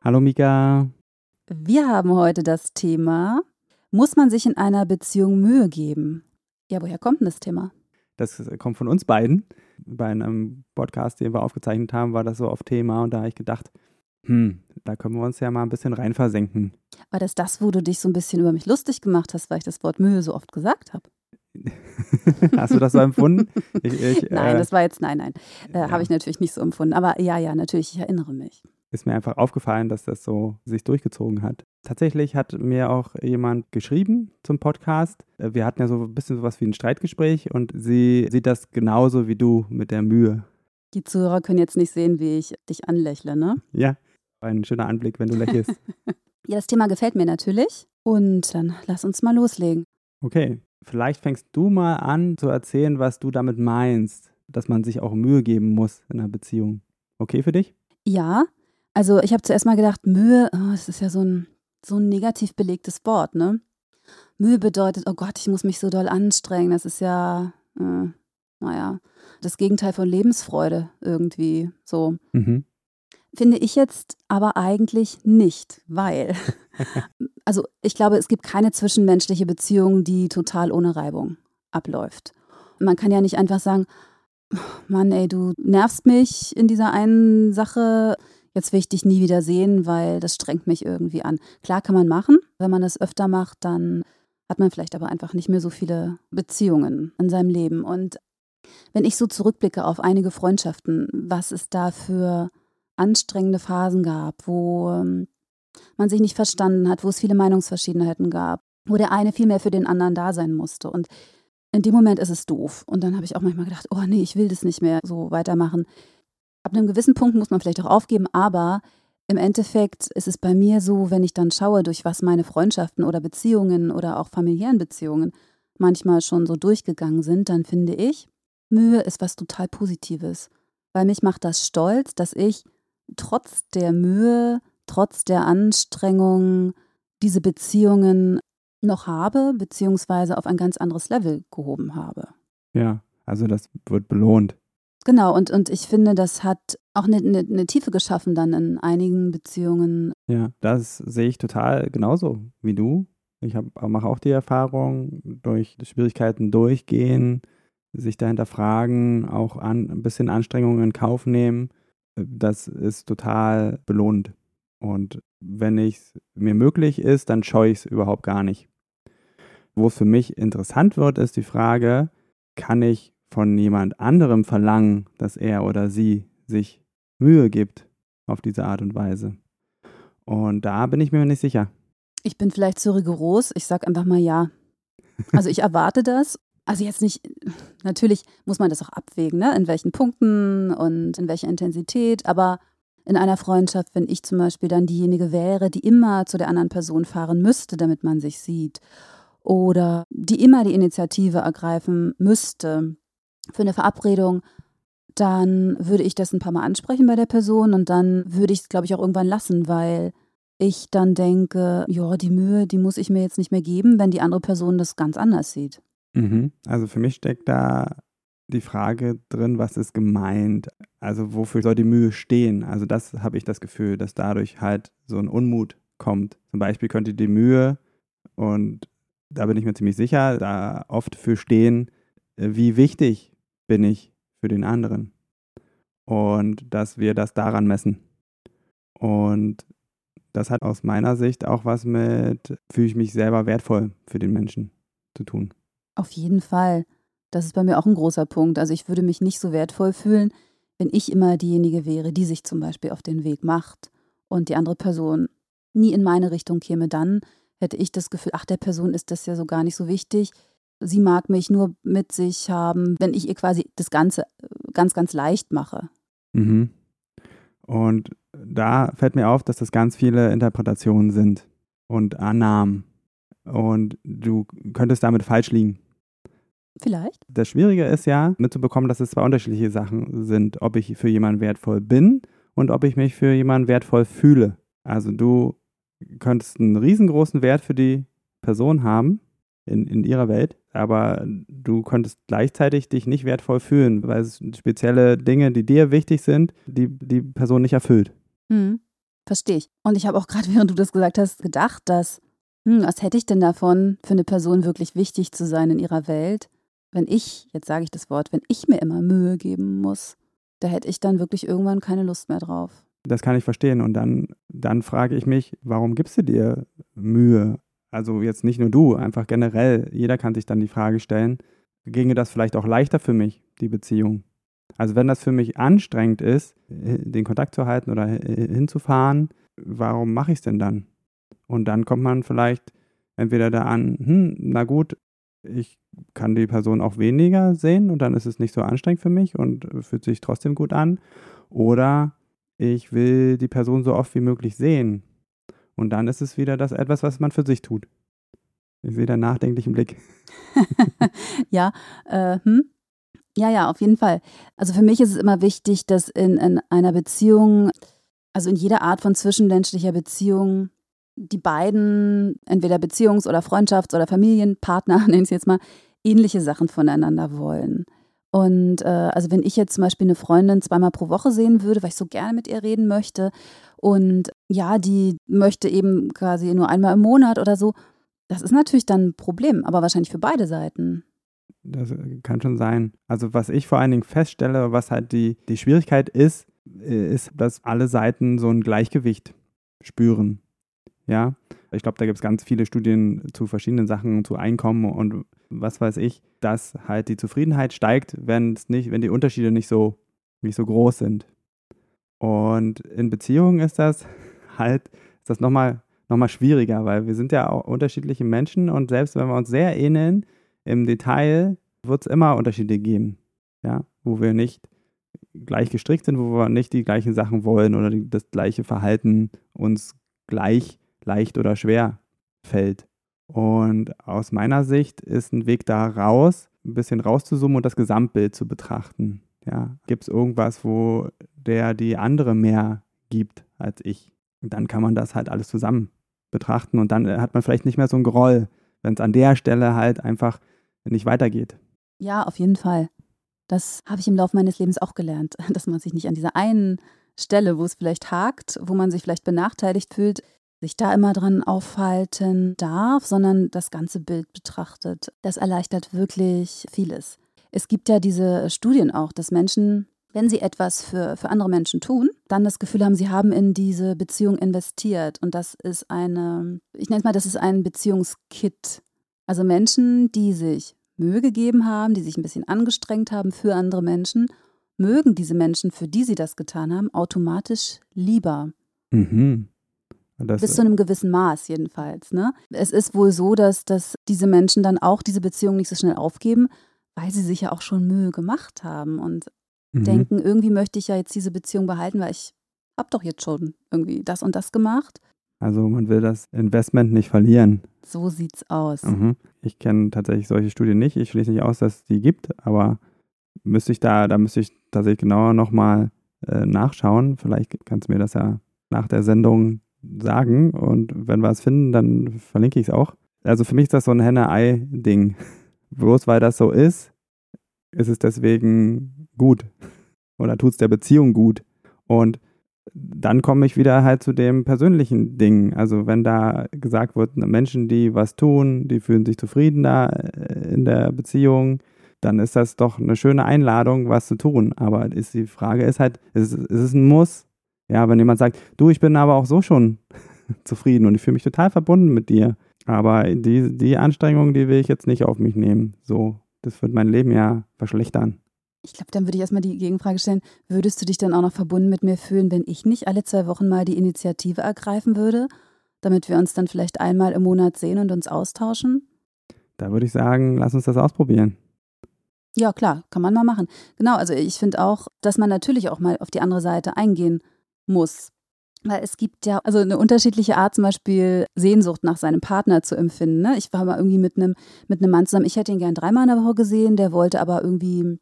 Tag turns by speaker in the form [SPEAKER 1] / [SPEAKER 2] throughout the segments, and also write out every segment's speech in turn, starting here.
[SPEAKER 1] Hallo Mika.
[SPEAKER 2] Wir haben heute das Thema, muss man sich in einer Beziehung Mühe geben? Ja, woher kommt denn das Thema?
[SPEAKER 1] Das kommt von uns beiden. Bei einem Podcast, den wir aufgezeichnet haben, war das so auf Thema und da habe ich gedacht, hm, da können wir uns ja mal ein bisschen rein versenken.
[SPEAKER 2] War das das, wo du dich so ein bisschen über mich lustig gemacht hast, weil ich das Wort Mühe so oft gesagt habe?
[SPEAKER 1] Hast du das so empfunden?
[SPEAKER 2] Ich, ich, nein, äh, das war jetzt, nein, nein. Äh, ja. Habe ich natürlich nicht so empfunden. Aber ja, ja, natürlich, ich erinnere mich
[SPEAKER 1] ist mir einfach aufgefallen, dass das so sich durchgezogen hat. Tatsächlich hat mir auch jemand geschrieben zum Podcast. Äh, wir hatten ja so ein bisschen sowas wie ein Streitgespräch und sie sieht das genauso wie du mit der Mühe.
[SPEAKER 2] Die Zuhörer können jetzt nicht sehen, wie ich dich anlächle, ne?
[SPEAKER 1] Ja, ein schöner Anblick, wenn du lächelst.
[SPEAKER 2] ja, das Thema gefällt mir natürlich. Und dann lass uns mal loslegen.
[SPEAKER 1] Okay, vielleicht fängst du mal an zu erzählen, was du damit meinst, dass man sich auch Mühe geben muss in einer Beziehung. Okay für dich?
[SPEAKER 2] Ja, also ich habe zuerst mal gedacht, Mühe, oh, das ist ja so ein, so ein negativ belegtes Wort, ne? Mühe bedeutet, oh Gott, ich muss mich so doll anstrengen. Das ist ja, äh, naja, das Gegenteil von Lebensfreude irgendwie so. Mhm. Finde ich jetzt aber eigentlich nicht, weil, also ich glaube, es gibt keine zwischenmenschliche Beziehung, die total ohne Reibung abläuft. Man kann ja nicht einfach sagen, Mann, ey, du nervst mich in dieser einen Sache, jetzt will ich dich nie wieder sehen, weil das strengt mich irgendwie an. Klar kann man machen. Wenn man das öfter macht, dann hat man vielleicht aber einfach nicht mehr so viele Beziehungen in seinem Leben. Und wenn ich so zurückblicke auf einige Freundschaften, was es da für anstrengende Phasen gab, wo ähm, man sich nicht verstanden hat, wo es viele Meinungsverschiedenheiten gab, wo der eine viel mehr für den anderen da sein musste. Und in dem Moment ist es doof. Und dann habe ich auch manchmal gedacht, oh nee, ich will das nicht mehr so weitermachen ab einem gewissen Punkt muss man vielleicht auch aufgeben, aber im Endeffekt ist es bei mir so, wenn ich dann schaue, durch was meine Freundschaften oder Beziehungen oder auch familiären Beziehungen manchmal schon so durchgegangen sind, dann finde ich, Mühe ist was total Positives. Weil mich macht das stolz, dass ich trotz der Mühe, trotz der Anstrengung diese Beziehungen noch habe, beziehungsweise auf ein ganz anderes Level gehoben habe.
[SPEAKER 1] Ja, also das wird belohnt.
[SPEAKER 2] Genau, und, und ich finde, das hat auch eine, eine, eine Tiefe geschaffen dann in einigen Beziehungen.
[SPEAKER 1] Ja, das sehe ich total genauso wie du. Ich mache auch die Erfahrung, durch Schwierigkeiten durchgehen, sich dahinter fragen, auch an, ein bisschen Anstrengungen in Kauf nehmen. Das ist total belohnt. Und wenn es mir möglich ist, dann scheue ich es überhaupt gar nicht. Wo es für mich interessant wird, ist die Frage, kann ich von jemand anderem verlangen, dass er oder sie sich Mühe gibt auf diese Art und Weise. Und da bin ich mir nicht sicher.
[SPEAKER 2] Ich bin vielleicht zu rigoros. Ich sage einfach mal ja. Also ich erwarte das. Also jetzt nicht, natürlich muss man das auch abwägen, ne? in welchen Punkten und in welcher Intensität. Aber in einer Freundschaft, wenn ich zum Beispiel dann diejenige wäre, die immer zu der anderen Person fahren müsste, damit man sich sieht, oder die immer die Initiative ergreifen müsste, für eine Verabredung, dann würde ich das ein paar Mal ansprechen bei der Person und dann würde ich es, glaube ich, auch irgendwann lassen, weil ich dann denke, ja, die Mühe, die muss ich mir jetzt nicht mehr geben, wenn die andere Person das ganz anders sieht.
[SPEAKER 1] Mhm. Also für mich steckt da die Frage drin, was ist gemeint? Also wofür soll die Mühe stehen? Also das habe ich das Gefühl, dass dadurch halt so ein Unmut kommt. Zum Beispiel könnte die Mühe, und da bin ich mir ziemlich sicher, da oft für stehen, äh, wie wichtig bin ich für den anderen. Und dass wir das daran messen. Und das hat aus meiner Sicht auch was mit, fühle ich mich selber wertvoll für den Menschen zu tun.
[SPEAKER 2] Auf jeden Fall. Das ist bei mir auch ein großer Punkt. Also ich würde mich nicht so wertvoll fühlen, wenn ich immer diejenige wäre, die sich zum Beispiel auf den Weg macht und die andere Person nie in meine Richtung käme, dann hätte ich das Gefühl, ach, der Person ist das ja so gar nicht so wichtig sie mag mich nur mit sich haben, wenn ich ihr quasi das Ganze äh, ganz, ganz leicht mache.
[SPEAKER 1] Mhm. Und da fällt mir auf, dass das ganz viele Interpretationen sind und Annahmen. Und du könntest damit falsch liegen.
[SPEAKER 2] Vielleicht.
[SPEAKER 1] Das Schwierige ist ja, mitzubekommen, dass es zwei unterschiedliche Sachen sind, ob ich für jemanden wertvoll bin und ob ich mich für jemanden wertvoll fühle. Also du könntest einen riesengroßen Wert für die Person haben in, in ihrer Welt, aber du könntest gleichzeitig dich nicht wertvoll fühlen, weil es spezielle Dinge, die dir wichtig sind, die die Person nicht erfüllt.
[SPEAKER 2] Hm, verstehe ich. Und ich habe auch gerade, während du das gesagt hast, gedacht, dass, hm, was hätte ich denn davon, für eine Person wirklich wichtig zu sein in ihrer Welt, wenn ich, jetzt sage ich das Wort, wenn ich mir immer Mühe geben muss, da hätte ich dann wirklich irgendwann keine Lust mehr drauf.
[SPEAKER 1] Das kann ich verstehen. Und dann, dann frage ich mich, warum gibst du dir Mühe? Also jetzt nicht nur du, einfach generell. Jeder kann sich dann die Frage stellen, ginge das vielleicht auch leichter für mich, die Beziehung? Also wenn das für mich anstrengend ist, den Kontakt zu halten oder hinzufahren, warum mache ich es denn dann? Und dann kommt man vielleicht entweder da an, hm, na gut, ich kann die Person auch weniger sehen und dann ist es nicht so anstrengend für mich und fühlt sich trotzdem gut an. Oder ich will die Person so oft wie möglich sehen. Und dann ist es wieder das etwas, was man für sich tut. Ich sehe da nachdenklichen Blick.
[SPEAKER 2] ja, äh, hm? ja, ja, auf jeden Fall. Also für mich ist es immer wichtig, dass in, in einer Beziehung, also in jeder Art von zwischenmenschlicher Beziehung, die beiden, entweder Beziehungs- oder Freundschafts- oder Familienpartner, nenne ich es jetzt mal, ähnliche Sachen voneinander wollen. Und äh, also wenn ich jetzt zum Beispiel eine Freundin zweimal pro Woche sehen würde, weil ich so gerne mit ihr reden möchte und ja, die möchte eben quasi nur einmal im Monat oder so, das ist natürlich dann ein Problem, aber wahrscheinlich für beide Seiten.
[SPEAKER 1] Das kann schon sein. Also was ich vor allen Dingen feststelle, was halt die, die Schwierigkeit ist, äh, ist, dass alle Seiten so ein Gleichgewicht spüren. Ja, ich glaube, da gibt es ganz viele Studien zu verschiedenen Sachen, zu Einkommen und was weiß ich, dass halt die Zufriedenheit steigt, wenn es nicht, wenn die Unterschiede nicht so, nicht so groß sind. Und in Beziehungen ist das halt, ist das nochmal noch mal schwieriger, weil wir sind ja auch unterschiedliche Menschen und selbst wenn wir uns sehr ähneln, im Detail wird es immer Unterschiede geben, ja, wo wir nicht gleich gestrickt sind, wo wir nicht die gleichen Sachen wollen oder das gleiche Verhalten uns gleich leicht oder schwer fällt. Und aus meiner Sicht ist ein Weg da raus, ein bisschen rauszuzoomen und das Gesamtbild zu betrachten. Ja, gibt es irgendwas, wo der die andere mehr gibt als ich? Und dann kann man das halt alles zusammen betrachten und dann hat man vielleicht nicht mehr so ein Groll, wenn es an der Stelle halt einfach nicht weitergeht.
[SPEAKER 2] Ja, auf jeden Fall. Das habe ich im Laufe meines Lebens auch gelernt, dass man sich nicht an dieser einen Stelle, wo es vielleicht hakt, wo man sich vielleicht benachteiligt fühlt, sich da immer dran aufhalten darf, sondern das ganze Bild betrachtet. Das erleichtert wirklich vieles. Es gibt ja diese Studien auch, dass Menschen, wenn sie etwas für, für andere Menschen tun, dann das Gefühl haben, sie haben in diese Beziehung investiert. Und das ist eine, ich nenne es mal, das ist ein Beziehungskit. Also Menschen, die sich Mühe gegeben haben, die sich ein bisschen angestrengt haben für andere Menschen, mögen diese Menschen, für die sie das getan haben, automatisch lieber.
[SPEAKER 1] Mhm.
[SPEAKER 2] Das Bis zu einem gewissen Maß jedenfalls. Ne? Es ist wohl so, dass, dass diese Menschen dann auch diese Beziehung nicht so schnell aufgeben, weil sie sich ja auch schon Mühe gemacht haben und mhm. denken, irgendwie möchte ich ja jetzt diese Beziehung behalten, weil ich habe doch jetzt schon irgendwie das und das gemacht.
[SPEAKER 1] Also man will das Investment nicht verlieren.
[SPEAKER 2] So sieht's aus.
[SPEAKER 1] Mhm. Ich kenne tatsächlich solche Studien nicht. Ich schließe nicht aus, dass es die gibt, aber müsste ich da, da müsste ich tatsächlich genauer nochmal äh, nachschauen. Vielleicht kannst du mir das ja nach der Sendung sagen und wenn wir es finden, dann verlinke ich es auch. Also für mich ist das so ein Henne-Ei-Ding. Bloß weil das so ist, ist es deswegen gut oder tut es der Beziehung gut. Und dann komme ich wieder halt zu dem persönlichen Ding. Also wenn da gesagt wird, Menschen, die was tun, die fühlen sich zufrieden da äh, in der Beziehung, dann ist das doch eine schöne Einladung, was zu tun. Aber ist die Frage ist halt, ist, ist es ein Muss? Ja, wenn jemand sagt, du, ich bin aber auch so schon zufrieden und ich fühle mich total verbunden mit dir. Aber die, die Anstrengung, die will ich jetzt nicht auf mich nehmen. So, das wird mein Leben ja verschlechtern.
[SPEAKER 2] Ich glaube, dann würde ich erstmal die Gegenfrage stellen, würdest du dich dann auch noch verbunden mit mir fühlen, wenn ich nicht alle zwei Wochen mal die Initiative ergreifen würde, damit wir uns dann vielleicht einmal im Monat sehen und uns austauschen?
[SPEAKER 1] Da würde ich sagen, lass uns das ausprobieren.
[SPEAKER 2] Ja, klar, kann man mal machen. Genau, also ich finde auch, dass man natürlich auch mal auf die andere Seite eingehen muss. Weil es gibt ja also eine unterschiedliche Art, zum Beispiel Sehnsucht nach seinem Partner zu empfinden. Ne? Ich war mal irgendwie mit einem mit einem Mann zusammen. Ich hätte ihn gern dreimal in der Woche gesehen. Der wollte aber irgendwie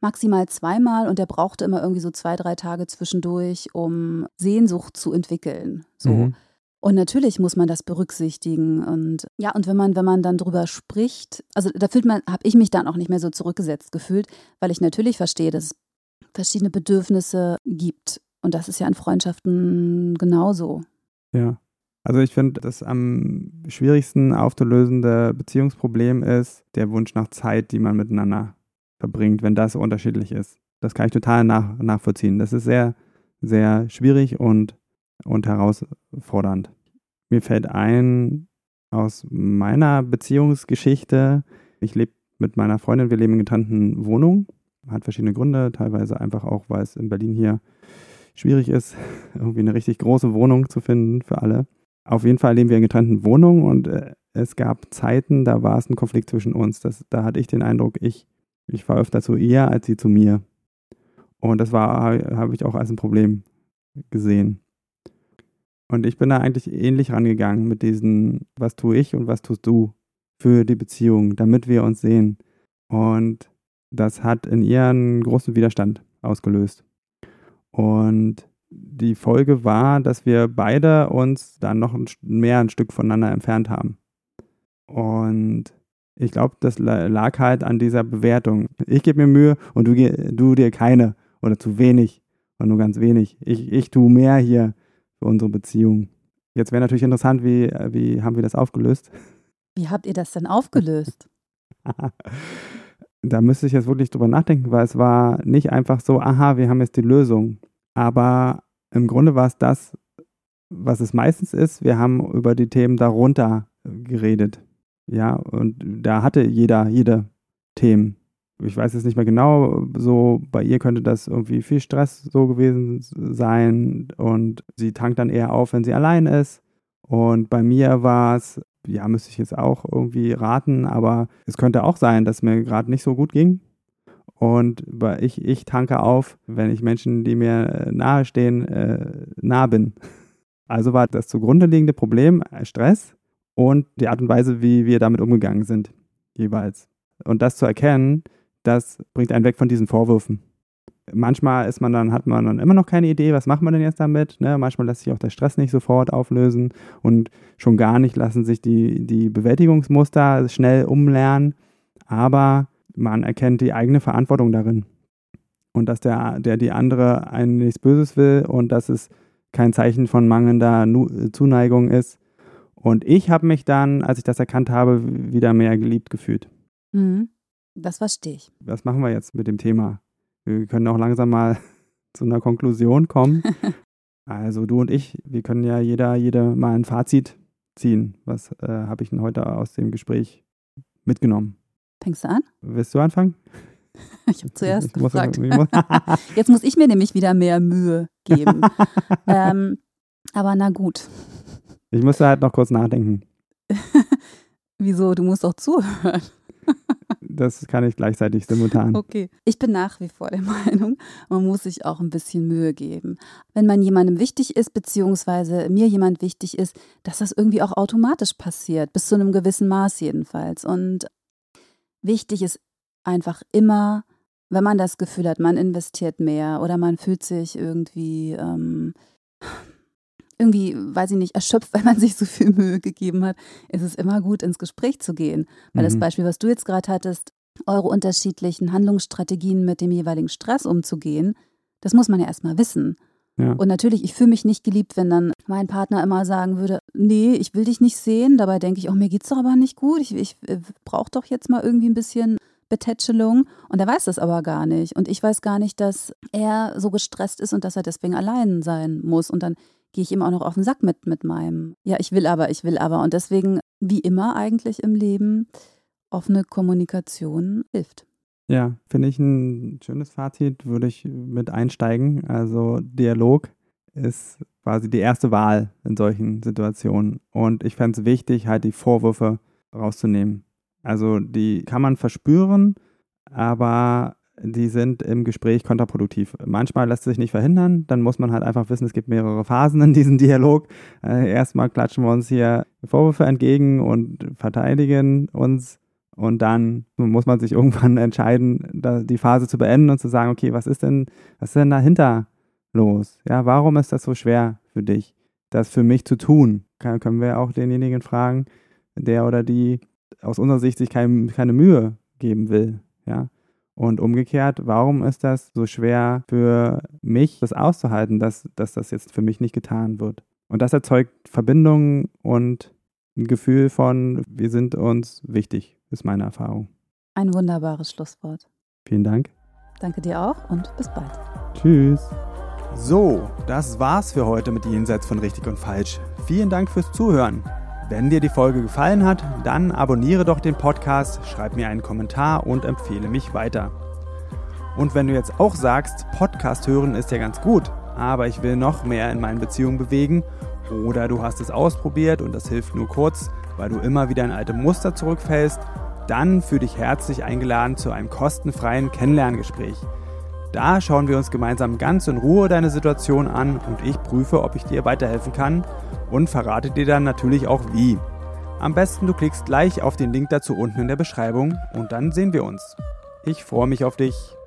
[SPEAKER 2] maximal zweimal und der brauchte immer irgendwie so zwei, drei Tage zwischendurch, um Sehnsucht zu entwickeln. So. Mhm. Und natürlich muss man das berücksichtigen. Und ja, und wenn man, wenn man dann drüber spricht, also da fühlt man, habe ich mich dann auch nicht mehr so zurückgesetzt gefühlt, weil ich natürlich verstehe, dass es verschiedene Bedürfnisse gibt. Und das ist ja in Freundschaften genauso.
[SPEAKER 1] Ja. Also ich finde, das am schwierigsten aufzulösende Beziehungsproblem ist der Wunsch nach Zeit, die man miteinander verbringt, wenn das unterschiedlich ist. Das kann ich total nach, nachvollziehen. Das ist sehr, sehr schwierig und, und herausfordernd. Mir fällt ein aus meiner Beziehungsgeschichte, ich lebe mit meiner Freundin, wir leben in getrennten Wohnungen. Hat verschiedene Gründe, teilweise einfach auch, weil es in Berlin hier schwierig ist, irgendwie eine richtig große Wohnung zu finden für alle. Auf jeden Fall leben wir in getrennten Wohnungen und äh, es gab Zeiten, da war es ein Konflikt zwischen uns. Das, da hatte ich den Eindruck, ich, ich war öfter zu ihr als sie zu mir. Und das habe ich auch als ein Problem gesehen. Und ich bin da eigentlich ähnlich rangegangen mit diesen, was tue ich und was tust du für die Beziehung, damit wir uns sehen. Und das hat in ihr einen großen Widerstand ausgelöst. Und die Folge war, dass wir beide uns dann noch mehr ein Stück voneinander entfernt haben. Und ich glaube, das lag halt an dieser Bewertung. Ich gebe mir Mühe und du, du dir keine oder zu wenig oder nur ganz wenig. Ich, ich tue mehr hier für unsere Beziehung. Jetzt wäre natürlich interessant, wie, wie haben wir das aufgelöst?
[SPEAKER 2] Wie habt ihr das denn aufgelöst?
[SPEAKER 1] da müsste ich jetzt wirklich drüber nachdenken, weil es war nicht einfach so, aha, wir haben jetzt die Lösung. Aber im Grunde war es das, was es meistens ist. Wir haben über die Themen darunter geredet. Ja, und da hatte jeder, jede Themen. Ich weiß jetzt nicht mehr genau, so bei ihr könnte das irgendwie viel Stress so gewesen sein und sie tankt dann eher auf, wenn sie allein ist. Und bei mir war es ja, müsste ich jetzt auch irgendwie raten, aber es könnte auch sein, dass mir gerade nicht so gut ging. Und ich, ich tanke auf, wenn ich Menschen, die mir äh, nahestehen, äh, nah bin. Also war das zugrunde liegende Problem äh, Stress und die Art und Weise, wie wir damit umgegangen sind, jeweils. Und das zu erkennen, das bringt einen weg von diesen Vorwürfen manchmal ist man dann, hat man dann immer noch keine Idee, was macht man denn jetzt damit. Ne? Manchmal lässt sich auch der Stress nicht sofort auflösen und schon gar nicht lassen sich die, die Bewältigungsmuster schnell umlernen. Aber man erkennt die eigene Verantwortung darin. Und dass der, der die andere einen nichts Böses will und dass es kein Zeichen von mangelnder Zuneigung ist. Und ich habe mich dann, als ich das erkannt habe, wieder mehr geliebt gefühlt.
[SPEAKER 2] Mhm. Das verstehe ich.
[SPEAKER 1] Was machen wir jetzt mit dem Thema? Wir können auch langsam mal zu einer Konklusion kommen. Also du und ich, wir können ja jeder, jede mal ein Fazit ziehen. Was äh, habe ich denn heute aus dem Gespräch mitgenommen?
[SPEAKER 2] Fängst du an?
[SPEAKER 1] Willst du anfangen?
[SPEAKER 2] Ich habe zuerst ich gefragt. Muss, Jetzt muss ich mir nämlich wieder mehr Mühe geben. ähm, aber na gut.
[SPEAKER 1] Ich musste halt noch kurz nachdenken.
[SPEAKER 2] Wieso? Du musst doch zuhören
[SPEAKER 1] das kann ich gleichzeitig simultan.
[SPEAKER 2] Okay. Ich bin nach wie vor der Meinung, man muss sich auch ein bisschen Mühe geben. Wenn man jemandem wichtig ist, beziehungsweise mir jemand wichtig ist, dass das irgendwie auch automatisch passiert, bis zu einem gewissen Maß jedenfalls. Und wichtig ist einfach immer, wenn man das Gefühl hat, man investiert mehr oder man fühlt sich irgendwie. Ähm, irgendwie, weiß ich nicht, erschöpft, weil man sich so viel Mühe gegeben hat, ist es immer gut, ins Gespräch zu gehen. Weil mhm. das Beispiel, was du jetzt gerade hattest, eure unterschiedlichen Handlungsstrategien mit dem jeweiligen Stress umzugehen, das muss man ja erstmal wissen. Ja. Und natürlich, ich fühle mich nicht geliebt, wenn dann mein Partner immer sagen würde, nee, ich will dich nicht sehen. Dabei denke ich, oh, mir geht's doch aber nicht gut. Ich, ich äh, brauche doch jetzt mal irgendwie ein bisschen Betätschelung. Und er weiß das aber gar nicht. Und ich weiß gar nicht, dass er so gestresst ist und dass er deswegen allein sein muss. Und dann gehe ich ihm auch noch auf den Sack mit, mit meinem, ja, ich will aber, ich will aber. Und deswegen, wie immer eigentlich im Leben, offene Kommunikation hilft.
[SPEAKER 1] Ja, finde ich ein schönes Fazit, würde ich mit einsteigen. Also Dialog ist quasi die erste Wahl in solchen Situationen. Und ich fände es wichtig, halt die Vorwürfe rauszunehmen. Also die kann man verspüren, aber die sind im Gespräch kontraproduktiv. Manchmal lässt es sich nicht verhindern, dann muss man halt einfach wissen, es gibt mehrere Phasen in diesem Dialog. Äh, erstmal klatschen wir uns hier Vorwürfe entgegen und verteidigen uns und dann muss man sich irgendwann entscheiden, die Phase zu beenden und zu sagen, okay, was ist denn, was ist denn dahinter los? Ja, warum ist das so schwer für dich, das für mich zu tun? Kann, können wir auch denjenigen fragen, der oder die aus unserer Sicht sich kein, keine Mühe geben will, ja? Und umgekehrt, warum ist das so schwer für mich, das auszuhalten, dass, dass das jetzt für mich nicht getan wird? Und das erzeugt Verbindungen und ein Gefühl von, wir sind uns wichtig, ist meine Erfahrung.
[SPEAKER 2] Ein wunderbares Schlusswort.
[SPEAKER 1] Vielen Dank.
[SPEAKER 2] Danke dir auch und bis bald.
[SPEAKER 1] Tschüss. So, das war's für heute mit Jenseits von Richtig und Falsch. Vielen Dank fürs Zuhören. Wenn dir die Folge gefallen hat, dann abonniere doch den Podcast, schreib mir einen Kommentar und empfehle mich weiter. Und wenn du jetzt auch sagst, Podcast hören ist ja ganz gut, aber ich will noch mehr in meinen Beziehungen bewegen, oder du hast es ausprobiert und das hilft nur kurz, weil du immer wieder in alte Muster zurückfällst, dann fühle dich herzlich eingeladen zu einem kostenfreien Kennenlerngespräch. Da schauen wir uns gemeinsam ganz in Ruhe deine Situation an und ich prüfe, ob ich dir weiterhelfen kann und verrate dir dann natürlich auch wie. Am besten du klickst gleich auf den Link dazu unten in der Beschreibung und dann sehen wir uns. Ich freue mich auf dich.